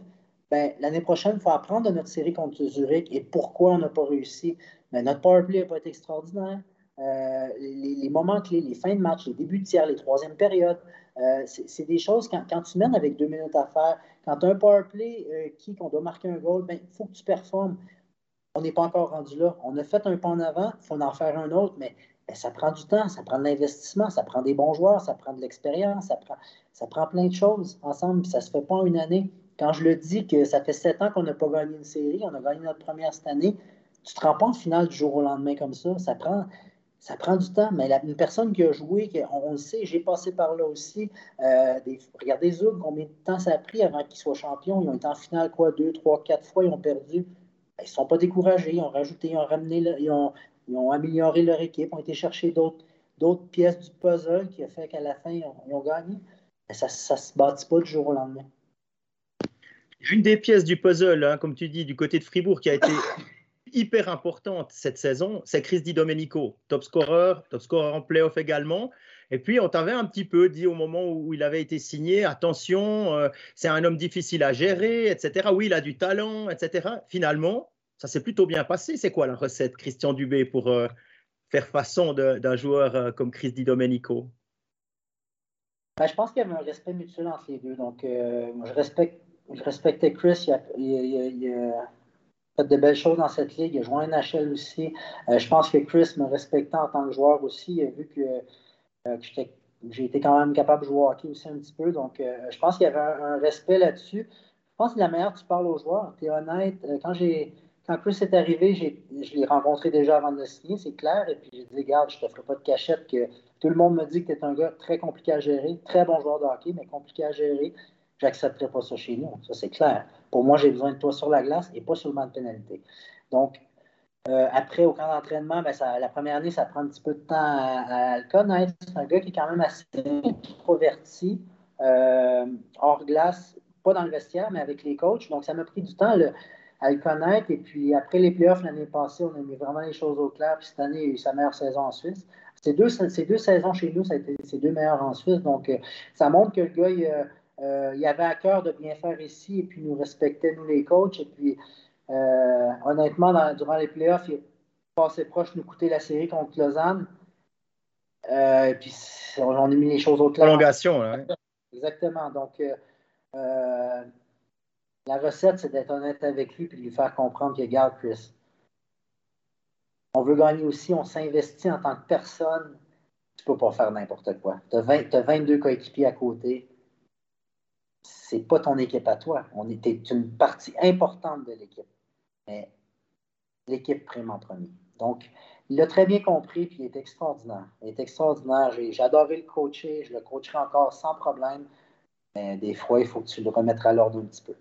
Ben, l'année prochaine, il faut apprendre de notre série contre Zurich et pourquoi on n'a pas réussi. Mais ben, notre powerplay n'a pas été extraordinaire. Euh, les, moments clés, les fins de match, les débuts de tiers, les troisièmes périodes. Euh, c'est des choses, quand, tu mènes avec deux minutes à faire, quand tu as un power play euh, qui, qu'on doit marquer un goal, il ben, faut que tu performes. On n'est pas encore rendu là. On a fait un pas en avant, il faut en faire un autre, mais ben, ça prend du temps, ça prend de l'investissement, ça prend des bons joueurs, ça prend de l'expérience, ça prend, ça prend plein de choses ensemble, puis ça ne se fait pas en une année. Quand je le dis que ça fait sept ans qu'on n'a pas gagné une série, on a gagné notre première cette année, tu ne te rends pas en finale du jour au lendemain comme ça. Ça prend, ça prend du temps, mais une personne qui a joué, on, le sait, j'ai passé par là aussi. Euh, regardez Zug, combien de temps ça a pris avant qu'ils soient champions. Ils ont été en finale, quoi, deux, trois, quatre fois, ils ont perdu. Ils ne sont pas découragés, ils ont rajouté, ils ont ramené, ils, ont, amélioré leur équipe, ont été chercher d'autres pièces du puzzle qui a fait qu'à la fin, ils ont, gagné. Ça ne se bâtit pas du jour au lendemain. Une des pièces du puzzle, hein, comme tu dis, du côté de Fribourg, qui a été hyper importante cette saison, c'est Chris Di Domenico, top scorer, top scorer en playoff également. Et puis, on t'avait un petit peu dit au moment où il avait été signé, attention, euh, c'est un homme difficile à gérer, etc. Oui, il a du talent, etc. Finalement, ça s'est plutôt bien passé. C'est quoi la recette, Christian Dubé, pour euh, faire façon d'un joueur euh, comme Chris Di Domenico? Ben, Je pense qu'il y avait un respect mutuel entre les deux. Donc, je, respecte, je respectais Chris. il fait de belles choses dans cette ligue. Il a joué NHL aussi. Euh, je pense que Chris me respectait en tant que joueur aussi, vu que, euh, j'ai été quand même capable de jouer au hockey aussi un petit peu. Donc, euh, je pense qu'il y avait un, respect là-dessus. Je pense que la manière tu parles aux joueurs, tu es honnête. quand, quand Chris est arrivé, je l'ai rencontré déjà avant de le signer, c'est clair. Et puis, j'ai dit, regarde, je ne te ferai pas de cachette que tout le monde me dit que tu es un gars très compliqué à gérer, très bon joueur de hockey, mais compliqué à gérer j'accepterai pas ça chez nous. Ça, c'est clair. Pour moi, j'ai besoin de toi sur la glace et pas le banc de pénalité. Donc, euh, après, au camp d'entraînement, ben, la première année, ça prend un petit peu de temps à, le connaître. C'est un gars qui est quand même assez introverti, euh, hors glace, pas dans le vestiaire, mais avec les coachs. Donc, ça m'a pris du temps à le connaître. Et puis, après les playoffs l'année passée, on a mis vraiment les choses au clair. Puis cette année, il a eu sa meilleure saison en Suisse. Ces deux, ces deux saisons chez nous, ça a été ses deux meilleures en Suisse. Donc, euh, ça montre que le gars, il, euh, il avait à cœur de bien faire ici et puis nous respectait, nous les coachs. Et puis, euh, honnêtement, durant les playoffs, il est passé proche de nous coûter la série contre Lausanne. Euh, et puis, on, a mis les choses au clair. Prolongation, Exactement. Donc, la recette, c'est d'être honnête avec lui et de lui faire comprendre que, regarde, Chris, on veut gagner aussi, on s'investit en tant que personne. Tu ne peux pas faire n'importe quoi. Tu as, 22 coéquipiers à côté c'est pas ton équipe à toi. On était une partie importante de l'équipe. Mais l'équipe prime en premier. Donc, il l'a très bien compris, puis il est extraordinaire. Il est extraordinaire. J'ai adoré le coacher. Je le coacherai encore sans problème. Mais des fois, il faut que tu le remettes à l'ordre un petit peu.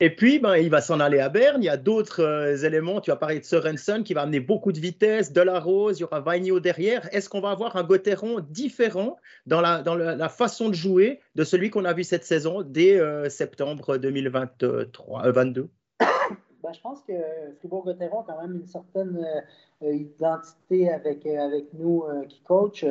Et puis, ben, il va s'en aller à Berne. Il y a d'autres euh, éléments. Tu as parlé de Sorensen qui va amener beaucoup de vitesse, de la rose. Il y aura Vagnot derrière. Est-ce qu'on va avoir un Gauthieron différent dans, la, dans la, façon de jouer de celui qu'on a vu cette saison dès euh, septembre 2023, 22 euh, ben, Je pense que Fribourg-Gauthieron a quand même une certaine identité avec, avec nous qui coach.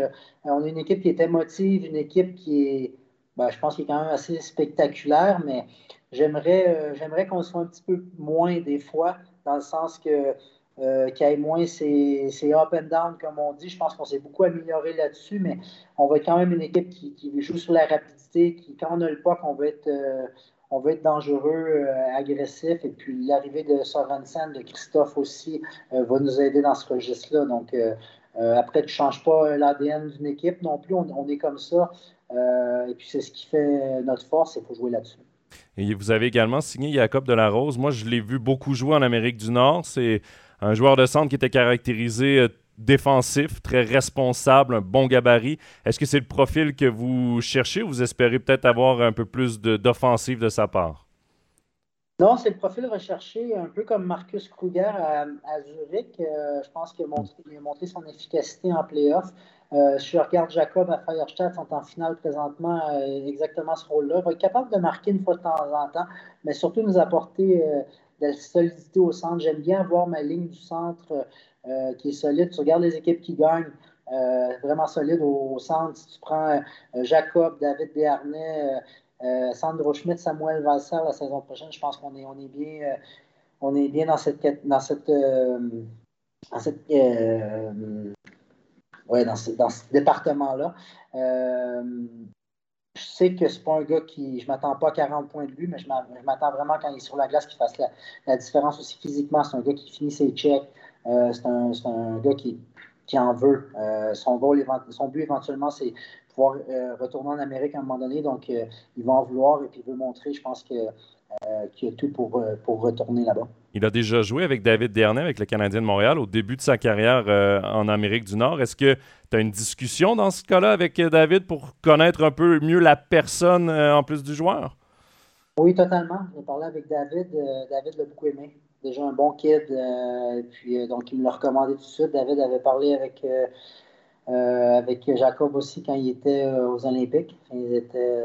on a une équipe qui est émotive, une équipe qui est, ben, je pense, qui est quand même assez spectaculaire, mais J'aimerais, euh, j'aimerais qu'on soit un petit peu moins des fois, dans le sens que euh, qu'il y ait moins ces, up and down, comme on dit. Je pense qu'on s'est beaucoup amélioré là-dessus, mais on va être quand même une équipe qui, joue sur la rapidité, qui, quand on a le puck, on veut être, euh, on veut être dangereux, agressif. Et puis l'arrivée de Sorensen, de Christophe aussi, va nous aider dans ce registre-là. Donc après, tu ne changes pas l'ADN d'une équipe non plus. On, on est comme ça. et puis c'est ce qui fait notre force, il faut jouer là-dessus. Et vous avez également signé Jacob Delarose. Moi, je l'ai vu beaucoup jouer en Amérique du Nord. C'est un joueur de centre qui était caractérisé euh, défensif, très responsable, un bon gabarit. Est-ce que c'est le profil que vous cherchez ou vous espérez peut-être avoir un peu plus d'offensive de, sa part? Non, c'est le profil recherché, un peu comme Marcus Kruger à, Zurich. Euh, je pense qu'il a, montré son efficacité en playoff. Euh, si je regarde Jacob à Firestadt, sont en finale présentement, euh, exactement ce rôle-là. Il va être capable de marquer une fois de temps en temps, mais surtout nous apporter de la solidité au centre. J'aime bien voir ma ligne du centre euh, qui est solide. Tu regardes les équipes qui gagnent, euh, vraiment solide au, centre. Si tu prends euh, Jacob, David Desharnais, Sandro Schmidt, Samuel Valser la saison prochaine, je pense qu'on est, on est bien, on est bien dans cette dans cette dans cette ouais, dans ce, dans ce département-là. je sais que c'est pas un gars qui. Je m'attends pas à 40 points de lui, mais je m'attends vraiment quand il est sur la glace qu'il fasse la, différence aussi physiquement. C'est un gars qui finit ses checks, euh, c'est un, gars qui, en veut. Euh, son, son but éventuellement, c'est pouvoir euh, retourner en Amérique à un moment donné. Donc, il va en vouloir et puis il veut montrer, je pense, qu'il a tout pour, pour retourner là-bas. Il a déjà joué avec David Dernay, avec le Canadien de Montréal, au début de sa carrière en Amérique du Nord. Est-ce que tu as une discussion dans ce cas-là avec David pour connaître un peu mieux la personne en plus du joueur? Oui, totalement. J'ai parlé avec David. David l'a beaucoup aimé déjà un bon kid. Euh, puis, euh, donc, il me l'a recommandé tout de suite. David avait parlé avec, euh, avec Jacob aussi quand il était aux Olympiques. Il était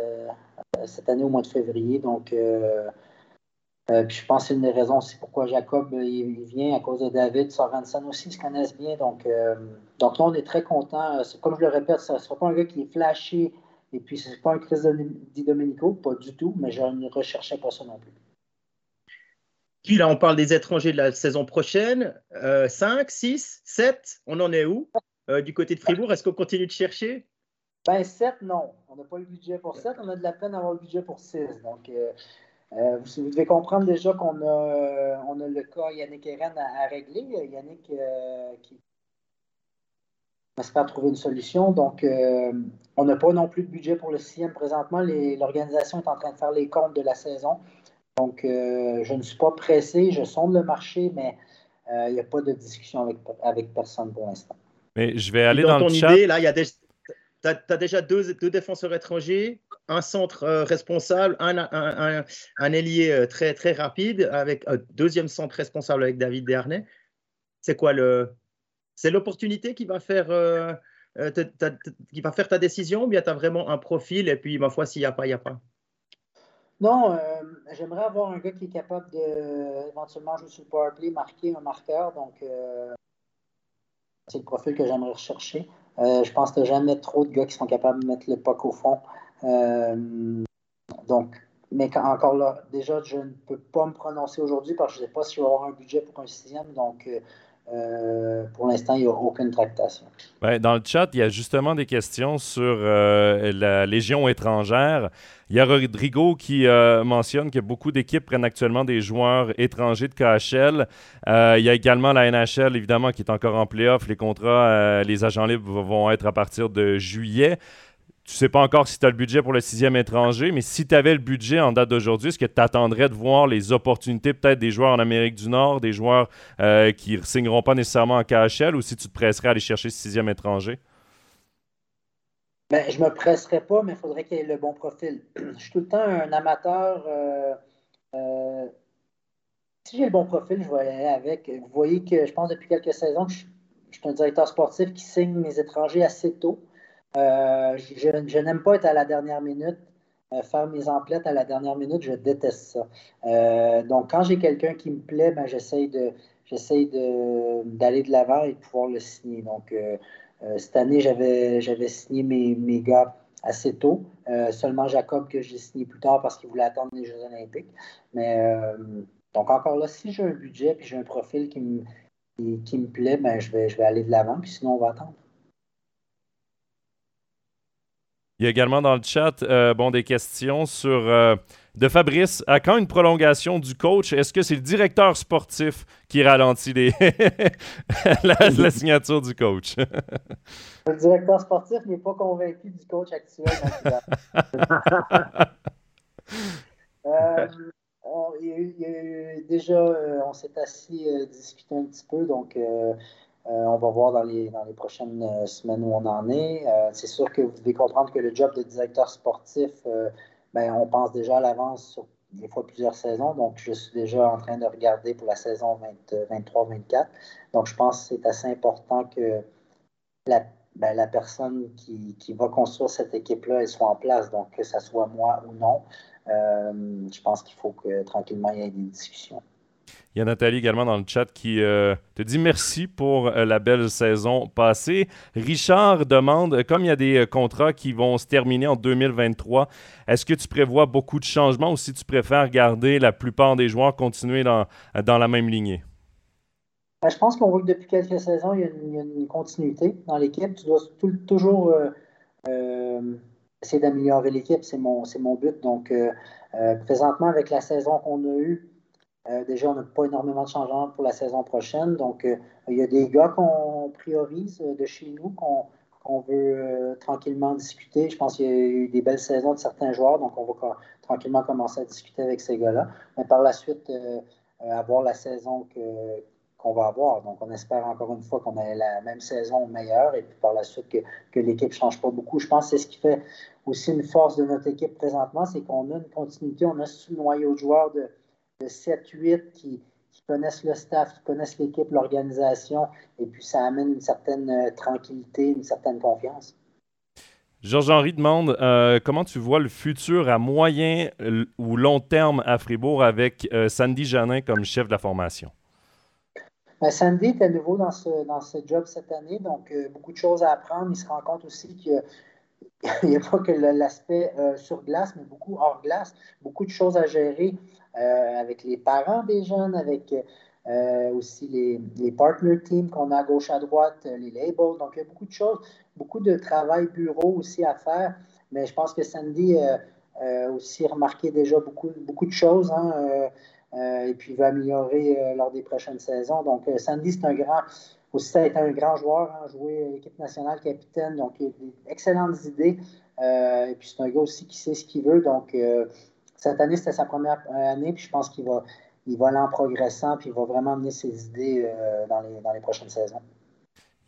cette année au mois de février. Donc, je pense que c'est une des raisons aussi pourquoi Jacob vient à cause de David. Sorensen aussi, ils se connaissent bien. Donc, donc là, on est très content. Comme je le répète, ce ne sera pas un gars qui est flashé. Et puis, ce n'est pas un Chris Di Domenico, pas du tout, mais je ne recherchais pas ça non plus. Puis là, on parle des étrangers de la saison prochaine. 5, 6, 7, on en est où euh, du côté de Fribourg? Est-ce qu'on continue de chercher? Ben 7, non. On n'a pas le budget pour 7. On a de la peine à avoir le budget pour 6. Donc, euh, euh, vous, devez comprendre déjà qu'on a, on a le cas Yannick Eren à, régler. Yannick qui espère trouver une solution. Donc, on n'a pas non plus de budget pour le sixième présentement. L'organisation est en train de faire les comptes de la saison. Donc, euh, je ne suis pas pressé, je sonde le marché, mais euh, il n'y a pas de discussion avec, avec personne pour l'instant. Mais je vais aller dans, ton le chat. idée, là, il y a tu as, déjà deux, deux, défenseurs étrangers, un centre euh, responsable, un, un, un, ailier très, très rapide, avec un deuxième centre responsable avec David Dernay. C'est quoi le. C'est l'opportunité qui va faire. qui va faire ta décision ou bien tu as vraiment un profil et puis ma foi s'il n'y a pas, il n'y a pas? Non, euh, j'aimerais avoir un gars qui est capable de éventuellement jouer sur le powerplay, marquer un marqueur. Donc, euh, c'est le profil que j'aimerais rechercher. Euh, je pense que jamais trop de gars qui sont capables de mettre le puck au fond. donc, mais encore là, déjà, je ne peux pas me prononcer aujourd'hui parce que je ne sais pas si je vais avoir un budget pour un sixième. Donc, euh, pour l'instant, il n'y a aucune tractation. dans le chat, il y a justement des questions sur euh, la Légion étrangère. Il y a Rodrigo qui euh, mentionne que beaucoup d'équipes prennent actuellement des joueurs étrangers de KHL. il y a également la NHL, évidemment, qui est encore en playoff. Les contrats, les agents libres vont être à partir de juillet tu sais pas encore si tu as le budget pour le sixième étranger, mais si tu avais le budget en date d'aujourd'hui, est-ce que tu attendrais de voir les opportunités peut-être des joueurs en Amérique du Nord, des joueurs euh, qui ne signeront pas nécessairement en KHL, ou si tu te presserais à aller chercher le sixième étranger? Ben, je me presserais pas, mais il faudrait qu'il ait le bon profil. je suis tout le temps un amateur. Euh, euh, si j'ai le bon profil, je vais aller avec. Vous voyez que je pense depuis quelques saisons que je suis un directeur sportif qui signe mes étrangers assez tôt. Euh, je, n'aime pas être à la dernière minute, euh, faire mes emplettes à la dernière minute, je déteste ça. Euh, donc, quand j'ai quelqu'un qui me plaît, ben, j'essaye de, d'aller de, l'avant et de pouvoir le signer. Donc, cette année, j'avais, j'avais signé mes, mes gars assez tôt. seulement Jacob que j'ai signé plus tard parce qu'il voulait attendre les Jeux Olympiques. Mais donc encore là, si j'ai un budget et j'ai un profil qui me, qui, me plaît, ben, je, vais, je vais aller de l'avant, puis sinon on va attendre. Il y a également dans le chat euh, bon, des questions sur euh, de Fabrice. À quand une prolongation du coach? Est-ce que c'est le directeur sportif qui ralentit les la, signature du coach? le directeur sportif n'est pas convaincu du coach actuel. euh, on, déjà, on s'est assis, discuté un petit peu. Donc, on va voir dans les, prochaines semaines où on en est. c'est sûr que vous devez comprendre que le job de directeur sportif, ben, on pense déjà à l'avance sur des fois plusieurs saisons. Donc, je suis déjà en train de regarder pour la saison 23-24. Donc, je pense que c'est assez important que la, ben, personne qui, qui, va construire cette équipe-là, soit en place. Donc, que ce soit moi ou non, euh, je pense qu'il faut que tranquillement, il y ait des discussions. Il y a Nathalie également dans le chat qui euh, te dit merci pour euh, la belle saison passée. Richard demande, comme il y a des contrats qui vont se terminer en 2023, est-ce que tu prévois beaucoup de changements ou si tu préfères garder la plupart des joueurs continuer dans, dans la même lignée? Ben, je pense qu'on voit que depuis quelques saisons, il y a une, continuité dans l'équipe. Tu dois toujours essayer d'améliorer l'équipe, c'est mon, mon but. Donc, euh, euh, présentement, avec la saison qu'on a eue, euh, déjà, on n'a pas énormément de changements pour la saison prochaine. Donc, il y a des gars qu'on priorise de chez nous, qu'on veut tranquillement discuter. Je pense qu'il y a eu des belles saisons de certains joueurs, donc on va tranquillement commencer à discuter avec ces gars-là. Mais par la suite, avoir la saison qu'on va avoir. Donc, on espère encore une fois qu'on ait la même saison meilleure et puis par la suite que, que l'équipe ne change pas beaucoup. Je pense que c'est ce qui fait aussi une force de notre équipe présentement, c'est qu'on a une continuité, on a ce noyau de joueurs de, de 7-8 qui, connaissent le staff, qui connaissent l'équipe, l'organisation, et puis ça amène une certaine euh, tranquillité, une certaine confiance. Georges-Henri demande euh, comment tu vois le futur à moyen ou long terme à Fribourg avec euh, Sandy Janin comme chef de la formation? Ben, Sandy est à nouveau dans ce, dans ce job cette année, donc beaucoup de choses à apprendre. Il se rend compte aussi que il n'y a pas que l'aspect sur glace, mais beaucoup hors glace, beaucoup de choses à gérer avec les parents des jeunes, avec euh, aussi les, partner teams qu'on a à gauche à droite, les labels. Donc, il y a beaucoup de choses, beaucoup de travail bureau aussi à faire. Mais je pense que Sandy a aussi remarqué déjà beaucoup, beaucoup de choses. Hein, et puis, va améliorer lors des prochaines saisons. Donc, Sandy, c'est un grand aussi, ça a été un grand joueur, hein, joué à l'équipe nationale, capitaine, donc il a des excellentes idées. Euh, et puis c'est un gars aussi qui sait ce qu'il veut. Donc euh, cette année, c'était sa première année, puis je pense qu'il va, il va aller en progressant, puis il va vraiment amener ses idées euh, dans, les, dans les prochaines saisons.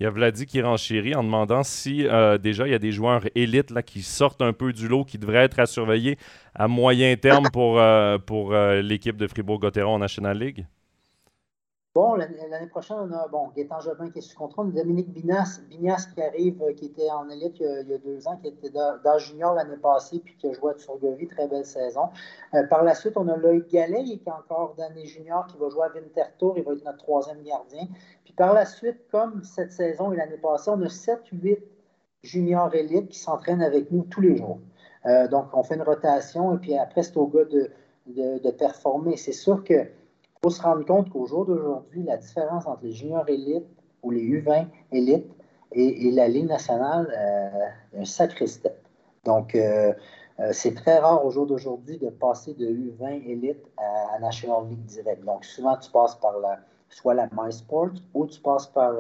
Il y a Vladi qui renchérit en demandant si déjà il y a des joueurs élites là, qui sortent un peu du lot, qui devraient être à surveiller à moyen terme pour, pour l'équipe de Fribourg-Gotteron en National League? Bon, l'année prochaine, on a bon, Gaétan Jobin qui est sous contrôle, Dominique Binas, qui arrive, euh, qui était en élite il y a, deux ans, qui était dans junior l'année passée, puis qui a joué à Turgovie, très belle saison. Euh, par la suite, on a Loïc Gallet, qui est encore d'année junior, qui va jouer à Winterthur, il va être notre troisième gardien. Puis par la suite, comme cette saison et l'année passée, on a 7-8 juniors élites qui s'entraînent avec nous tous les jours. Euh, donc, on fait une rotation, et puis après, c'est au gars de performer. C'est sûr que faut se rendre compte qu'au jour d'aujourd'hui, la différence entre les juniors élites ou les U20 élites et, la Ligue nationale euh, un sacré step. Donc, euh, euh, c'est très rare au jour d'aujourd'hui de passer de U20 élite à, National League direct. Donc, souvent, tu passes par la, soit la MySport ou tu passes par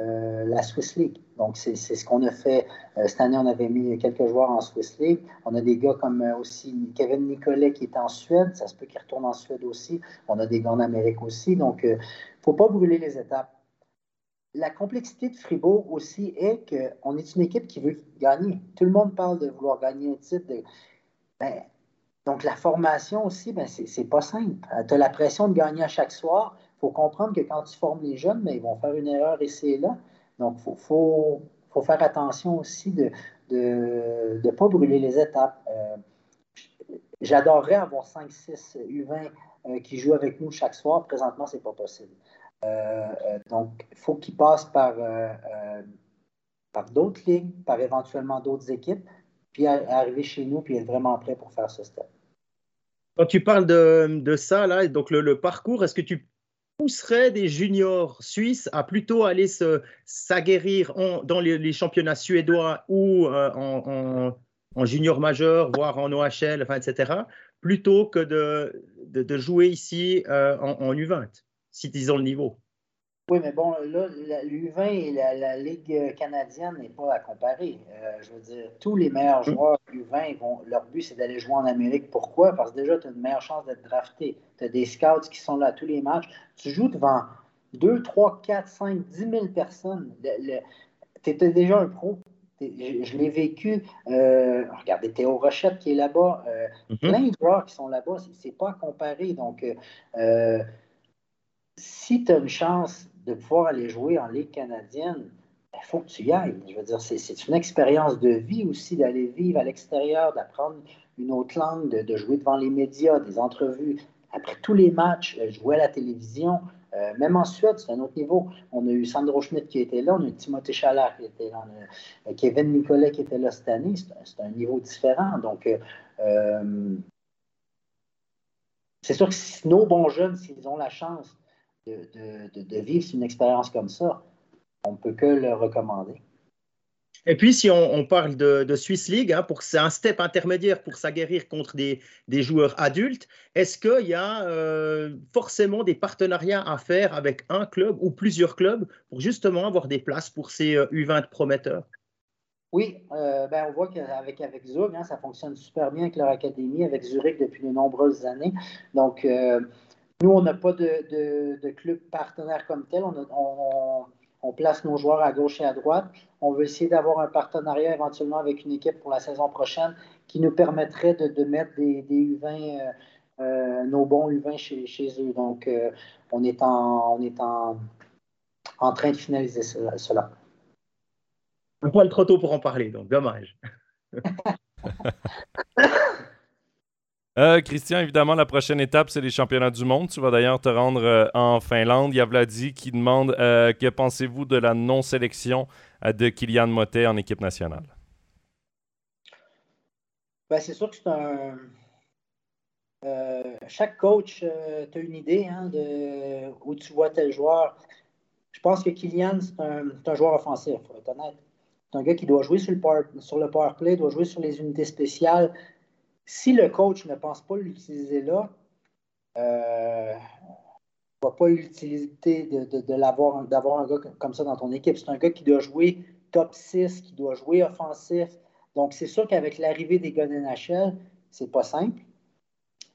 euh, la Swiss League. Donc, c'est ce qu'on a fait. Euh, cette année, on avait mis quelques joueurs en Swiss League. On a des gars comme euh, aussi Kevin Nicolet qui est en Suède. Ça se peut qu'il retourne en Suède aussi. On a des gars en Amérique aussi. Donc, il ne faut pas brûler les étapes. La complexité de Fribourg aussi est qu'on est une équipe qui veut gagner. Tout le monde parle de vouloir gagner un titre. Ben, donc, la formation aussi, ben, c'est pas simple. Tu as la pression de gagner à chaque soir faut comprendre que quand tu formes les jeunes, mais ben, ils vont faire une erreur ici et là. Donc, il faut, faire attention aussi de ne pas brûler les étapes. Euh, j'adorerais avoir 5-6 U20 qui jouent avec nous chaque soir. Présentement, ce n'est pas possible. Euh, euh, donc, il faut qu'ils passent par, par d'autres ligues, par éventuellement d'autres équipes, puis arriver chez nous, puis être vraiment prêt pour faire ce step. Quand tu parles de, ça, là, donc le parcours, est-ce que tu pousserait des juniors suisses à plutôt aller se s'aguerrir dans les, championnats suédois ou euh, en, junior majeur, voire en OHL, etc., plutôt que de, de, jouer ici euh, en, en, U20, si ils ont le niveau. Oui, mais bon, là, l'U20 et la, Ligue canadienne n'est pas à comparer. Euh, je veux dire, tous les meilleurs mm. joueurs U20, vont, leur but, c'est d'aller jouer en Amérique. Pourquoi? Parce que déjà, tu as une meilleure chance d'être drafté. Tu as des scouts qui sont là à tous les matchs. Tu joues devant, 2, 3, 4, 5, 10 000 personnes. Tu étais déjà un pro. Je, l'ai vécu. Euh, regardez Théo Rochette qui est là-bas. Euh, mhm. Plein de joueurs qui sont là-bas. C'est pas à comparer. Donc, euh, si tu as une chance de pouvoir aller jouer en Ligue canadienne, il ben, faut que tu y ailles. Je veux dire, c'est une expérience de vie aussi d'aller vivre à l'extérieur, d'apprendre une autre langue, de, jouer devant les médias, des entrevues. Après tous les matchs, jouer à la télévision, euh, même en Suède, c'est un autre niveau. On a eu Sandro Schmidt qui était là, on a eu Timothée Chalard qui était là, on a euh, Kevin Nicolet qui était là cette année. C'est un, niveau différent. Donc, euh, c'est sûr que si nos bons jeunes, s'ils ont la chance de vivre une expérience comme ça, on ne peut que le recommander. Et puis, si on, parle de, Swiss League, hein, pour c'est un step intermédiaire pour s'aguerrir contre des, joueurs adultes, est-ce qu'il y a euh, forcément des partenariats à faire avec un club ou plusieurs clubs pour justement avoir des places pour ces U20 euh, prometteurs? Oui, euh, ben on voit qu'avec avec Zug, hein, ça fonctionne super bien avec leur académie, avec Zurich depuis de nombreuses années. Donc, nous, on n'a pas de, club partenaire comme tel. on on place nos joueurs à gauche et à droite. On veut essayer d'avoir un partenariat éventuellement avec une équipe pour la saison prochaine qui nous permettrait de, mettre des, U20, euh, euh, nos bons U20 chez, eux. Donc, euh, on est, en, on est en, en train de finaliser cela. Un poil trop tôt pour en parler, donc dommage. Euh, Christian, évidemment, la prochaine étape, c'est les championnats du monde. Tu vas d'ailleurs te rendre euh, en Finlande. Il y a Vladi qui demande euh, que pensez-vous de la non-sélection de Kylian Motet en équipe nationale? Ben, c'est sûr que c'est un. chaque coach a une idée hein, de où tu vois tel joueur. Je pense que Kylian, c'est un, joueur offensif, pour être honnête. C'est un gars qui doit jouer sur le, sur le power play, doit jouer sur les unités spéciales, si le coach ne pense pas l'utiliser là, euh, ne pas l'utilité de, d'avoir un gars comme ça dans ton équipe. C'est un gars qui doit jouer top 6, qui doit jouer offensif. Donc, c'est sûr qu'avec l'arrivée des gars de NHL, c'est pas simple.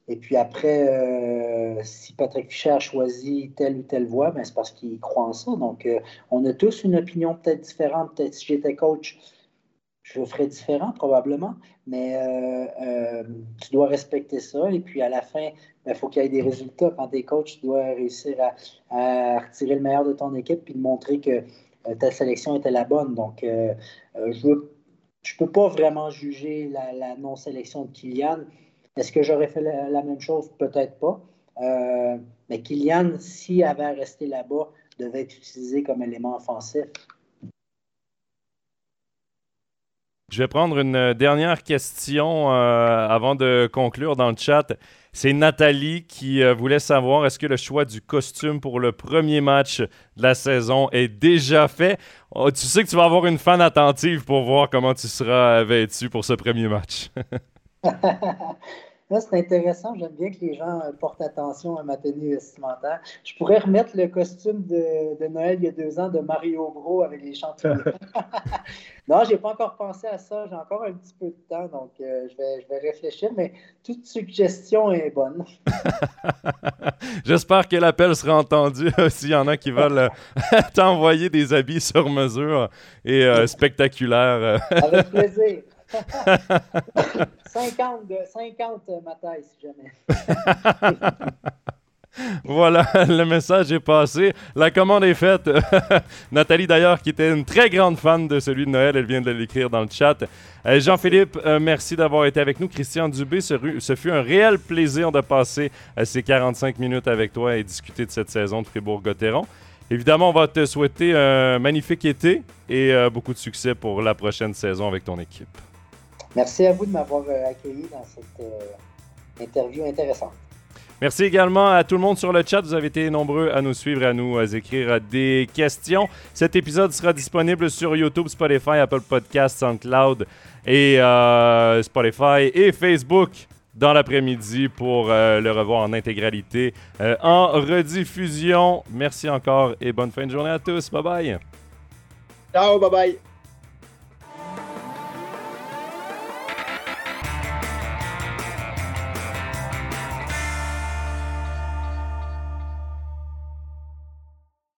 Et puis après, euh, si Patrick Fischer a choisi telle ou telle voie, ben c'est parce qu'il croit en ça. Donc, euh, on a tous une opinion peut-être différente. Peut-être si j'étais coach, je ferais différent probablement, mais euh, euh, tu dois respecter ça. Et puis à la fin, il ben, faut qu'il y ait des résultats. Quand tu es coach, tu dois réussir à, retirer le meilleur de ton équipe puis de montrer que euh, ta sélection était la bonne. Donc, je ne peux pas vraiment juger la, non-sélection de Kylian. Est-ce que j'aurais fait la, même chose? Peut-être pas. mais Kylian, s'il avait resté là-bas, devait être utilisé comme élément offensif. Je vais prendre une euh, dernière question euh, avant de conclure dans le chat. C'est Nathalie qui euh, voulait savoir est-ce que le choix du costume pour le premier match de la saison est déjà fait? Oh, tu sais que tu vas avoir une fan attentive pour voir comment tu seras vêtu pour ce premier match. c'est intéressant. J'aime bien que les gens euh, portent attention à ma tenue vestimentaire. Je pourrais remettre le costume de, Noël il y a deux ans de Mario Bro avec les champignons. non, je n'ai pas encore pensé à ça. J'ai encore un petit peu de temps, donc euh, je, vais, je vais réfléchir, mais toute suggestion est bonne. J'espère que l'appel sera entendu s'il y en a qui veulent euh, t'envoyer des habits sur mesure et spectaculaires. avec plaisir. 50, de, 50 ma taille, si jamais. Voilà, le message est passé. La commande est faite. Nathalie, d'ailleurs, qui était une très grande fan de celui de Noël, elle vient de l'écrire dans le chat. Euh, Jean-Philippe, euh, merci d'avoir été avec nous. Christian Dubé, ce, fut un réel plaisir de passer euh, ces 45 minutes avec toi et discuter de cette saison de Fribourg-Gotteron. Évidemment, on va te souhaiter un magnifique été et beaucoup de succès pour la prochaine saison avec ton équipe. Merci à vous de m'avoir euh, accueilli dans cette euh, interview intéressante. Merci également à tout le monde sur le chat. Vous avez été nombreux à nous suivre, à nous écrire des questions. Cet épisode sera disponible sur YouTube, Spotify, Apple Podcasts, SoundCloud et euh, Spotify et Facebook dans l'après-midi pour le revoir en intégralité en rediffusion. Merci encore et bonne fin de journée à tous. Bye bye. Ciao, bye bye.